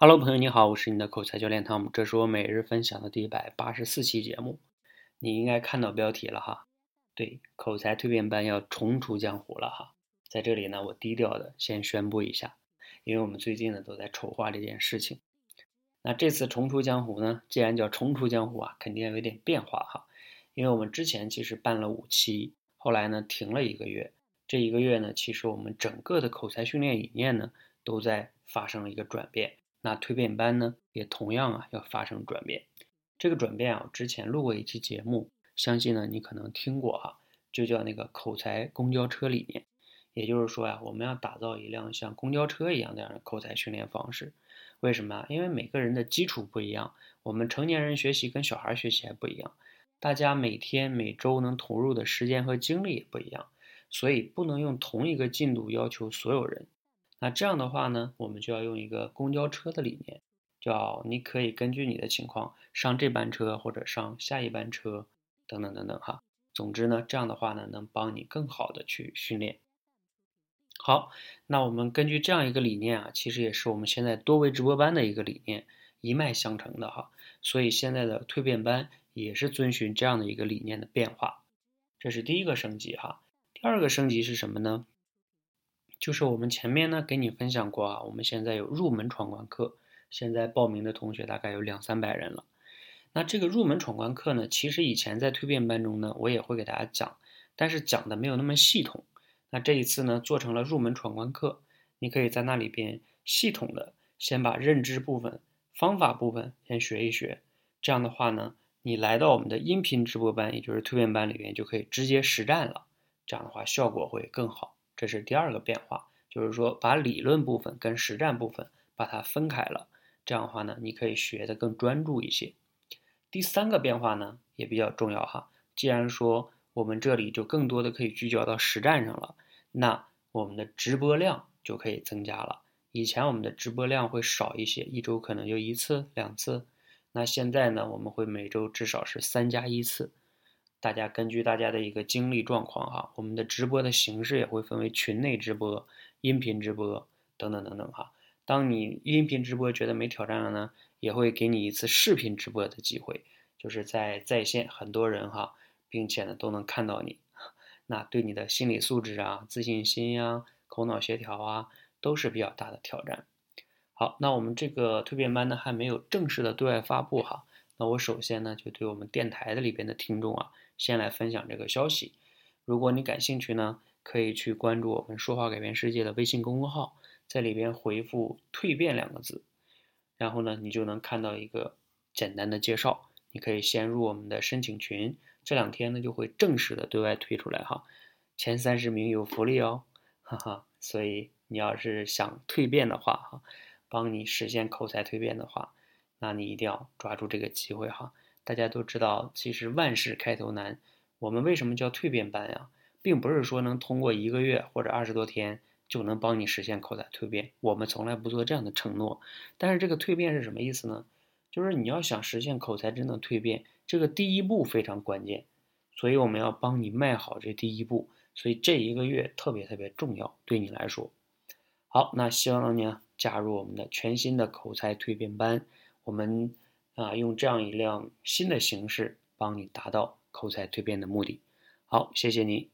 Hello，朋友你好，我是你的口才教练汤姆，这是我每日分享的第一百八十四期节目。你应该看到标题了哈，对，口才蜕变班要重出江湖了哈。在这里呢，我低调的先宣布一下，因为我们最近呢都在筹划这件事情。那这次重出江湖呢，既然叫重出江湖啊，肯定要有点变化哈。因为我们之前其实办了五期，后来呢停了一个月，这一个月呢，其实我们整个的口才训练理念呢都在发生了一个转变。那蜕变班呢，也同样啊要发生转变。这个转变啊，之前录过一期节目，相信呢你可能听过哈，就叫那个口才公交车理念。也就是说呀，我们要打造一辆像公交车一样那样的口才训练方式。为什么啊因为每个人的基础不一样，我们成年人学习跟小孩学习还不一样，大家每天每周能投入的时间和精力也不一样，所以不能用同一个进度要求所有人。那这样的话呢，我们就要用一个公交车的理念，叫你可以根据你的情况上这班车或者上下一班车，等等等等哈。总之呢，这样的话呢，能帮你更好的去训练。好，那我们根据这样一个理念啊，其实也是我们现在多维直播班的一个理念，一脉相承的哈。所以现在的蜕变班也是遵循这样的一个理念的变化。这是第一个升级哈。第二个升级是什么呢？就是我们前面呢给你分享过啊，我们现在有入门闯关课，现在报名的同学大概有两三百人了。那这个入门闯关课呢，其实以前在蜕变班中呢，我也会给大家讲，但是讲的没有那么系统。那这一次呢，做成了入门闯关课，你可以在那里边系统的先把认知部分、方法部分先学一学。这样的话呢，你来到我们的音频直播班，也就是蜕变班里边，就可以直接实战了。这样的话效果会更好。这是第二个变化，就是说把理论部分跟实战部分把它分开了，这样的话呢，你可以学得更专注一些。第三个变化呢也比较重要哈，既然说我们这里就更多的可以聚焦到实战上了，那我们的直播量就可以增加了。以前我们的直播量会少一些，一周可能就一次两次，那现在呢，我们会每周至少是三加一次。大家根据大家的一个精力状况哈，我们的直播的形式也会分为群内直播、音频直播等等等等哈。当你音频直播觉得没挑战了呢，也会给你一次视频直播的机会，就是在在线很多人哈，并且呢都能看到你，那对你的心理素质啊、自信心呀、口脑协调啊都是比较大的挑战。好，那我们这个蜕变班呢还没有正式的对外发布哈，那我首先呢就对我们电台的里边的听众啊。先来分享这个消息，如果你感兴趣呢，可以去关注我们“说话改变世界”的微信公众号，在里边回复“蜕变”两个字，然后呢，你就能看到一个简单的介绍。你可以先入我们的申请群，这两天呢就会正式的对外推出来哈，前三十名有福利哦，哈哈。所以你要是想蜕变的话哈，帮你实现口才蜕变的话，那你一定要抓住这个机会哈。大家都知道，其实万事开头难。我们为什么叫蜕变班呀？并不是说能通过一个月或者二十多天就能帮你实现口才蜕变。我们从来不做这样的承诺。但是这个蜕变是什么意思呢？就是你要想实现口才真的蜕变，这个第一步非常关键。所以我们要帮你迈好这第一步。所以这一个月特别特别重要，对你来说。好，那希望你加入我们的全新的口才蜕变班。我们。啊，用这样一辆新的形式帮你达到口才蜕变的目的。好，谢谢你。